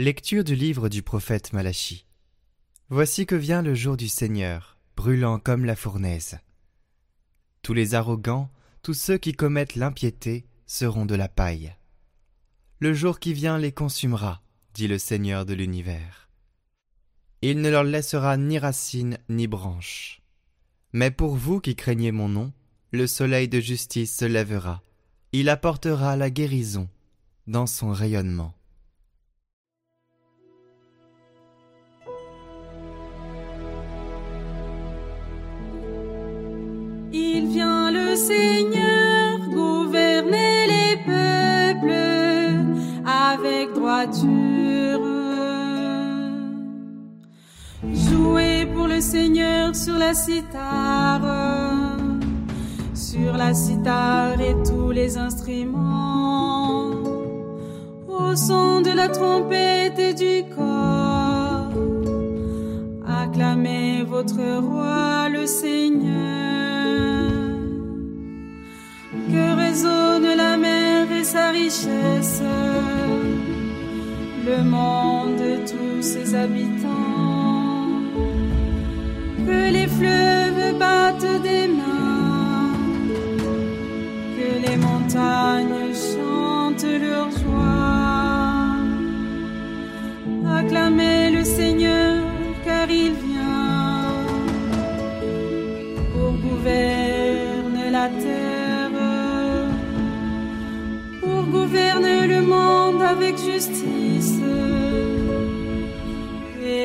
Lecture du livre du prophète Malachie. Voici que vient le jour du Seigneur, brûlant comme la fournaise. Tous les arrogants, tous ceux qui commettent l'impiété, seront de la paille. Le jour qui vient les consumera, dit le Seigneur de l'univers. Il ne leur laissera ni racines ni branches. Mais pour vous qui craignez mon nom, le soleil de justice se lèvera, il apportera la guérison dans son rayonnement. Il vient le Seigneur gouverner les peuples avec droiture. Jouez pour le Seigneur sur la cithare, sur la cithare et tous les instruments, au son de la trompette et du corps. Acclamez votre roi le Seigneur. Que résonne la mer et sa richesse, le monde et tous ses habitants. Que les fleuves battent des mains, que les montagnes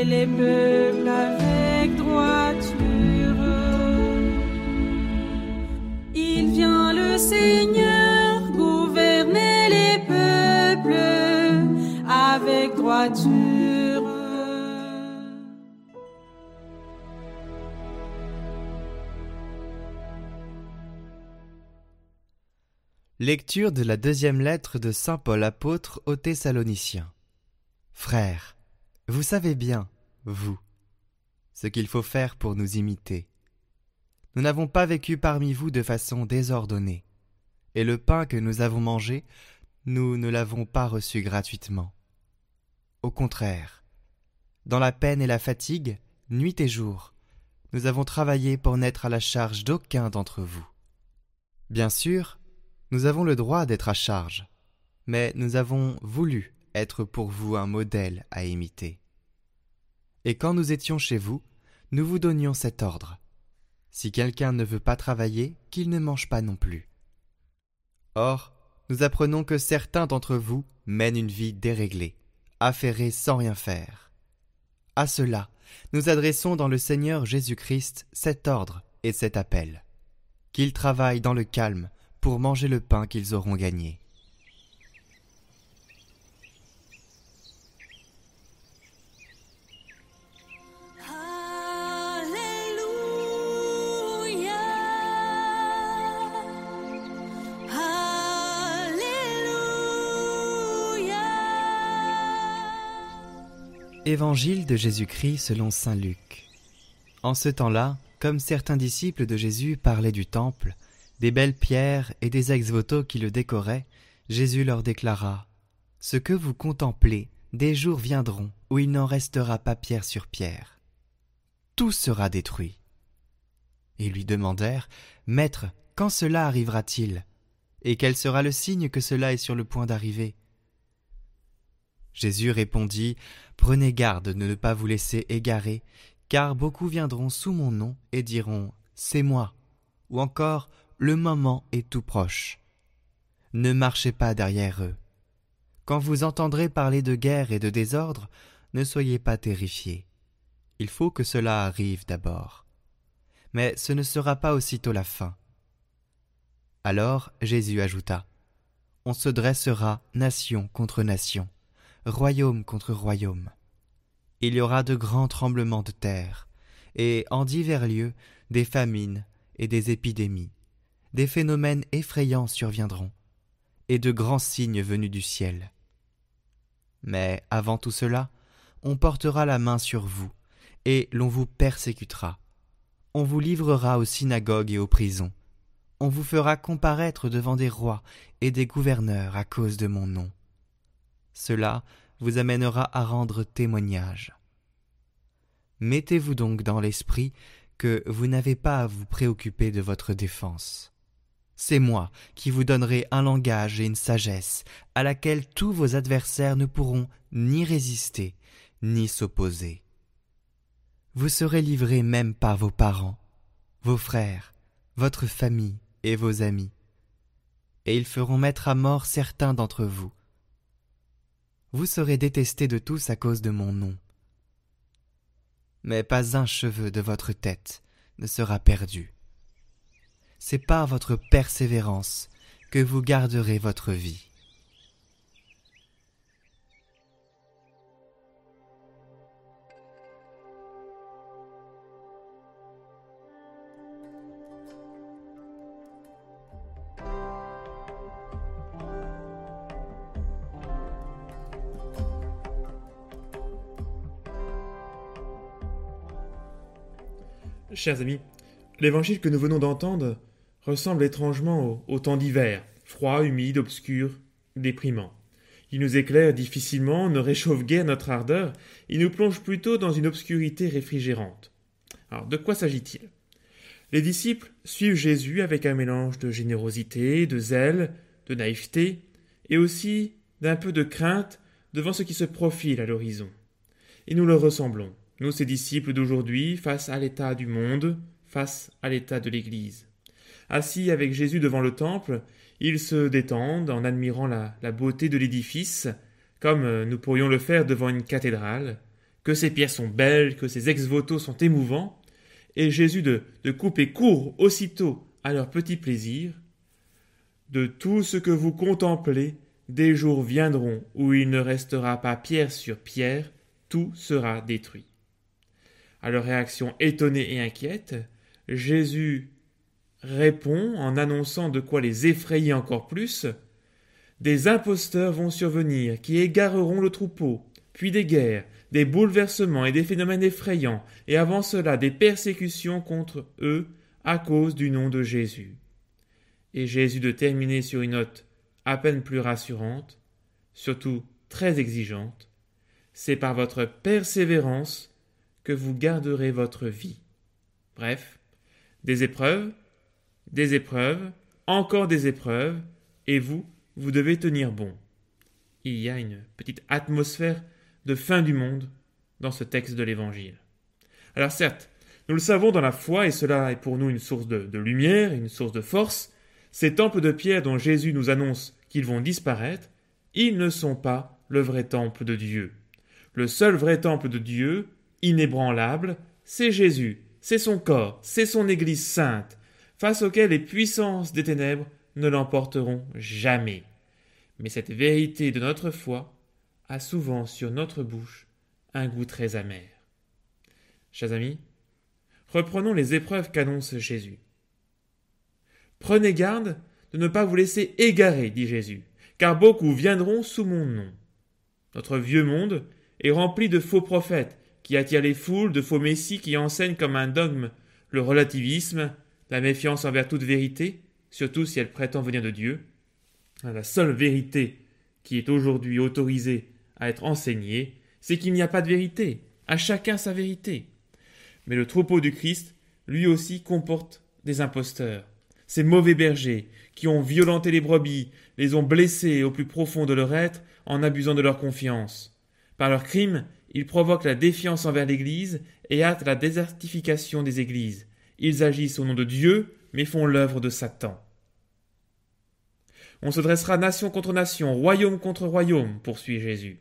les peuples avec droiture. Il vient le Seigneur gouverner les peuples avec droiture. Lecture de la deuxième lettre de Saint Paul apôtre aux Thessaloniciens. Frères, vous savez bien, vous, ce qu'il faut faire pour nous imiter. Nous n'avons pas vécu parmi vous de façon désordonnée, et le pain que nous avons mangé, nous ne l'avons pas reçu gratuitement. Au contraire, dans la peine et la fatigue, nuit et jour, nous avons travaillé pour n'être à la charge d'aucun d'entre vous. Bien sûr, nous avons le droit d'être à charge, mais nous avons voulu être pour vous un modèle à imiter. Et quand nous étions chez vous, nous vous donnions cet ordre. Si quelqu'un ne veut pas travailler, qu'il ne mange pas non plus. Or, nous apprenons que certains d'entre vous mènent une vie déréglée, affairée sans rien faire. À cela, nous adressons dans le Seigneur Jésus-Christ cet ordre et cet appel. Qu'ils travaillent dans le calme pour manger le pain qu'ils auront gagné. Évangile de Jésus-Christ selon Saint Luc. En ce temps-là, comme certains disciples de Jésus parlaient du temple, des belles pierres et des ex-voto qui le décoraient, Jésus leur déclara Ce que vous contemplez, des jours viendront où il n'en restera pas pierre sur pierre. Tout sera détruit. Ils lui demandèrent Maître, quand cela arrivera-t-il? Et quel sera le signe que cela est sur le point d'arriver? Jésus répondit Prenez garde de ne pas vous laisser égarer, car beaucoup viendront sous mon nom et diront C'est moi, ou encore Le moment est tout proche. Ne marchez pas derrière eux. Quand vous entendrez parler de guerre et de désordre, ne soyez pas terrifiés. Il faut que cela arrive d'abord. Mais ce ne sera pas aussitôt la fin. Alors Jésus ajouta On se dressera nation contre nation, royaume contre royaume. Il y aura de grands tremblements de terre, et en divers lieux des famines et des épidémies. Des phénomènes effrayants surviendront, et de grands signes venus du ciel. Mais avant tout cela, on portera la main sur vous, et l'on vous persécutera. On vous livrera aux synagogues et aux prisons. On vous fera comparaître devant des rois et des gouverneurs à cause de mon nom. Cela vous amènera à rendre témoignage. Mettez-vous donc dans l'esprit que vous n'avez pas à vous préoccuper de votre défense. C'est moi qui vous donnerai un langage et une sagesse à laquelle tous vos adversaires ne pourront ni résister, ni s'opposer. Vous serez livrés même par vos parents, vos frères, votre famille et vos amis, et ils feront mettre à mort certains d'entre vous. Vous serez détestés de tous à cause de mon nom. Mais pas un cheveu de votre tête ne sera perdu c'est par votre persévérance que vous garderez votre vie. Chers amis, l'évangile que nous venons d'entendre ressemble étrangement au, temps d'hiver, froid, humide, obscur, déprimant. Il nous éclaire difficilement, ne réchauffe guère notre ardeur, il nous plonge plutôt dans une obscurité réfrigérante. Alors, de quoi s'agit-il? Les disciples suivent Jésus avec un mélange de générosité, de zèle, de naïveté, et aussi d'un peu de crainte devant ce qui se profile à l'horizon. Et nous le ressemblons, nous ces disciples d'aujourd'hui, face à l'état du monde, face à l'état de l'Église. Assis avec Jésus devant le temple, ils se détendent en admirant la, beauté de l'édifice, comme euh, nous pourrions le faire devant une cathédrale, que ces pierres sont belles, que ces ex-voto sont émouvants, et Jésus de, de couper court aussitôt à leur petit plaisir. De tout ce que vous contemplez, des jours viendront où il ne restera pas pierre sur pierre, tout sera détruit. À leur réaction étonnée et inquiète, Jésus répond en annonçant de quoi les effrayer encore plus. Des imposteurs vont survenir qui égareront le troupeau, puis des guerres, des bouleversements et des phénomènes effrayants, et avant cela des persécutions contre eux à cause du nom de Jésus. Et Jésus de terminer sur une note à peine plus rassurante, surtout très exigeante, c'est par votre persévérance que vous garderez votre vie. Bref, des épreuves, des épreuves, encore des épreuves, et vous, vous devez tenir bon. Il y a une petite atmosphère de fin du monde dans ce texte de l'Évangile. Alors certes, nous le savons dans la foi, et cela est pour nous une source de, lumière, une source de force, ces temples de pierre dont Jésus nous annonce qu'ils vont disparaître, ils ne sont pas le vrai temple de Dieu. Le seul vrai temple de Dieu, inébranlable, c'est Jésus, c'est son corps, c'est son Église sainte, face auquel les puissances des ténèbres ne l'emporteront jamais. Mais cette vérité de notre foi a souvent sur notre bouche un goût très amer. Chers amis, reprenons les épreuves qu'annonce Jésus. Prenez garde de ne pas vous laisser égarer, dit Jésus, car beaucoup viendront sous mon nom. Notre vieux monde est rempli de faux prophètes qui attirent les foules, de faux messies qui enseignent comme un dogme le relativisme, la méfiance envers toute vérité, surtout si elle prétend venir de Dieu. La seule vérité qui est aujourd'hui autorisée à être enseignée, c'est qu'il n'y a pas de vérité, à chacun sa vérité. Mais le troupeau du Christ, lui aussi, comporte des imposteurs, ces mauvais bergers qui ont violenté les brebis, les ont blessés au plus profond de leur être en abusant de leur confiance. Par leurs crimes, ils provoquent la défiance envers l'Église et hâtent la désertification des Églises. Ils agissent au nom de Dieu, mais font l'œuvre de Satan. On se dressera nation contre nation, royaume contre royaume, poursuit Jésus.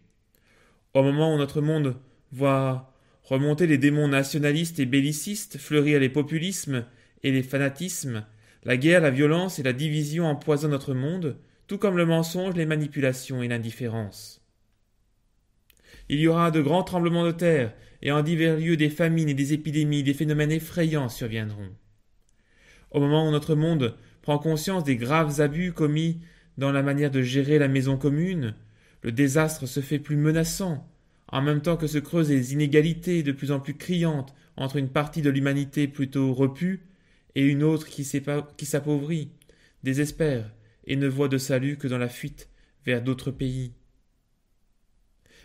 Au moment où notre monde voit remonter les démons nationalistes et bellicistes, fleurir les populismes et les fanatismes, la guerre, la violence et la division empoisonnent notre monde, tout comme le mensonge, les manipulations et l'indifférence. Il y aura de grands tremblements de terre, et en divers lieux des famines et des épidémies, des phénomènes effrayants surviendront. Au moment où notre monde prend conscience des graves abus commis dans la manière de gérer la maison commune, le désastre se fait plus menaçant, en même temps que se creusent les inégalités de plus en plus criantes entre une partie de l'humanité plutôt repue et une autre qui s'appauvrit, désespère et ne voit de salut que dans la fuite vers d'autres pays.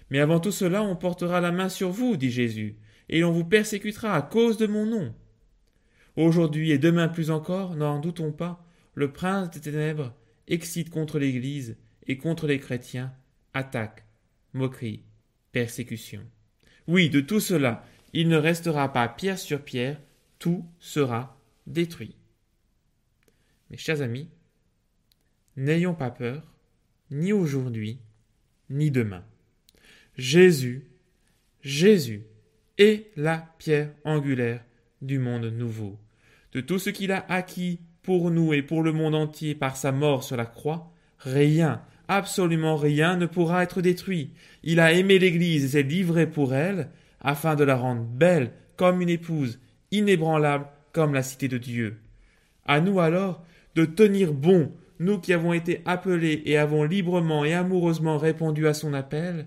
Mais avant tout cela, on portera la main sur vous, dit Jésus, et on vous persécutera à cause de mon nom. Aujourd'hui et demain plus encore, n'en doutons pas, le prince des ténèbres excite contre l'Église et contre les chrétiens, attaque, moquerie, persécution. Oui, de tout cela, il ne restera pas pierre sur pierre, tout sera détruit. Mes chers amis, n'ayons pas peur, ni aujourd'hui, ni demain. Jésus, Jésus est la pierre angulaire du monde nouveau. De tout ce qu'il a acquis pour nous et pour le monde entier par sa mort sur la croix, rien, absolument rien ne pourra être détruit. Il a aimé l'Église et s'est livré pour elle, afin de la rendre belle comme une épouse, inébranlable comme la cité de Dieu. À nous alors de tenir bon, nous qui avons été appelés et avons librement et amoureusement répondu à son appel,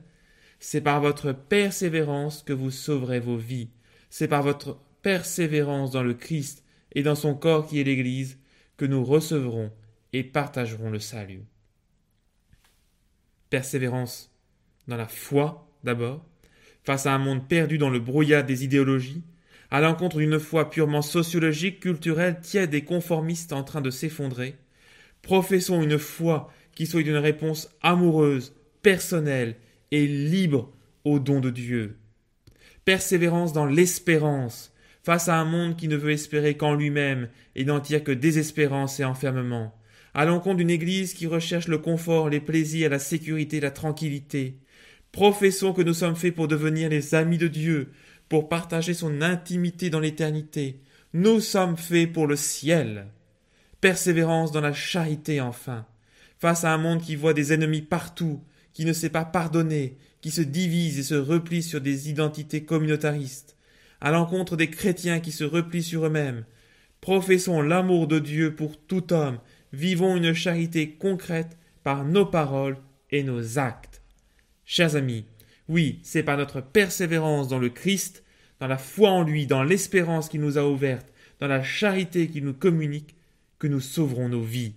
c'est par votre persévérance que vous sauverez vos vies, c'est par votre persévérance dans le Christ et dans son corps qui est l'Église que nous recevrons et partagerons le salut. Persévérance dans la foi d'abord, face à un monde perdu dans le brouillard des idéologies, à l'encontre d'une foi purement sociologique, culturelle, tiède et conformiste en train de s'effondrer, professons une foi qui soit une réponse amoureuse, personnelle et libre au don de Dieu. Persévérance dans l'espérance, face à un monde qui ne veut espérer qu'en lui-même et n'en tire que désespérance et enfermement, à l'encontre d'une Église qui recherche le confort, les plaisirs, la sécurité, la tranquillité. Professons que nous sommes faits pour devenir les amis de Dieu, pour partager son intimité dans l'éternité. Nous sommes faits pour le ciel. Persévérance dans la charité enfin, face à un monde qui voit des ennemis partout, qui ne sait pas pardonner, qui se divise et se replie sur des identités communautaristes, à l'encontre des chrétiens qui se replient sur eux-mêmes. Professons l'amour de Dieu pour tout homme, vivons une charité concrète par nos paroles et nos actes. Chers amis, oui, c'est par notre persévérance dans le Christ, dans la foi en lui, dans l'espérance qu'il nous a ouverte, dans la charité qu'il nous communique, que nous sauverons nos vies.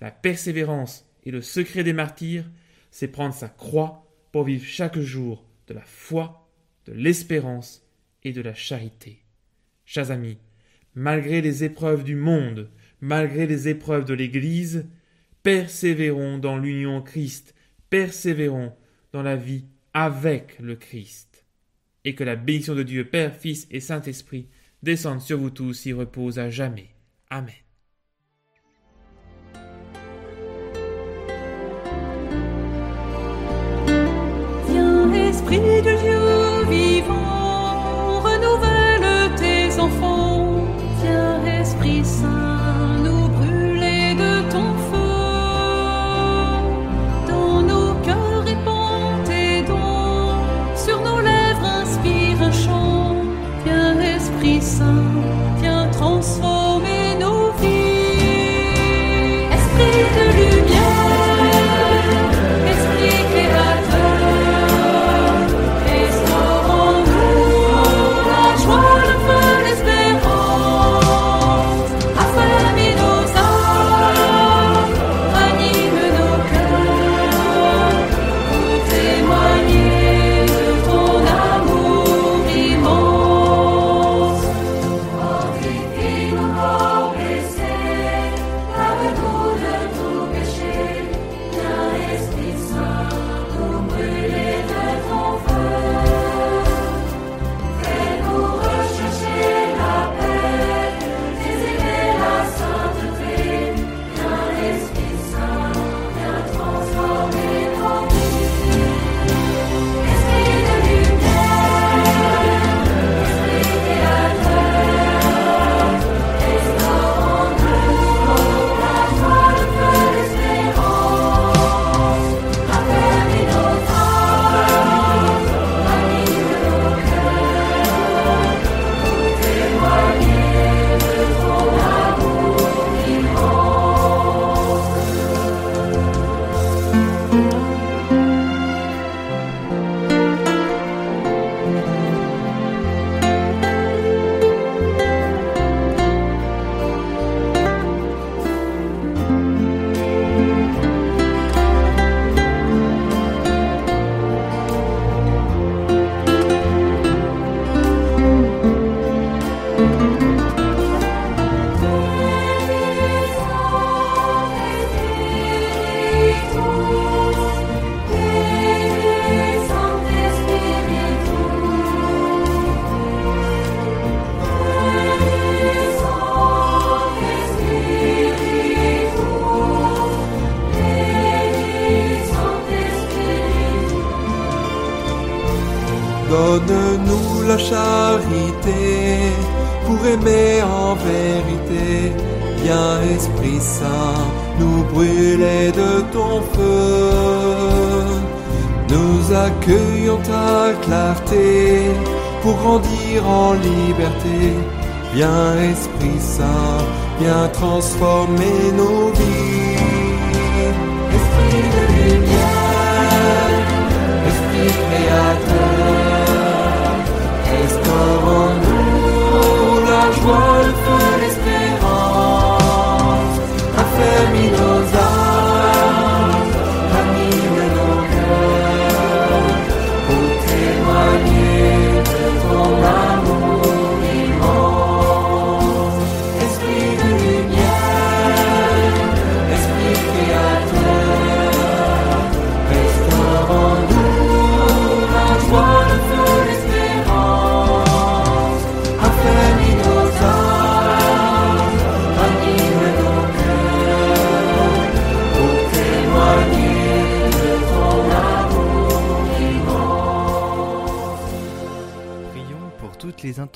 La persévérance et le secret des martyrs, c'est prendre sa croix pour vivre chaque jour de la foi, de l'espérance et de la charité. Chers amis, malgré les épreuves du monde, malgré les épreuves de l'Église, persévérons dans l'union Christ, persévérons dans la vie avec le Christ. Et que la bénédiction de Dieu Père, Fils et Saint-Esprit descende sur vous tous et repose à jamais. Amen. Esprit de Dieu Viens Esprit Saint, nous brûler de ton feu. Nous accueillons ta clarté pour grandir en liberté. Viens Esprit Saint, viens transformer nos vies. Esprit de lumière, Esprit créateur, restaure nous la joie, le feu,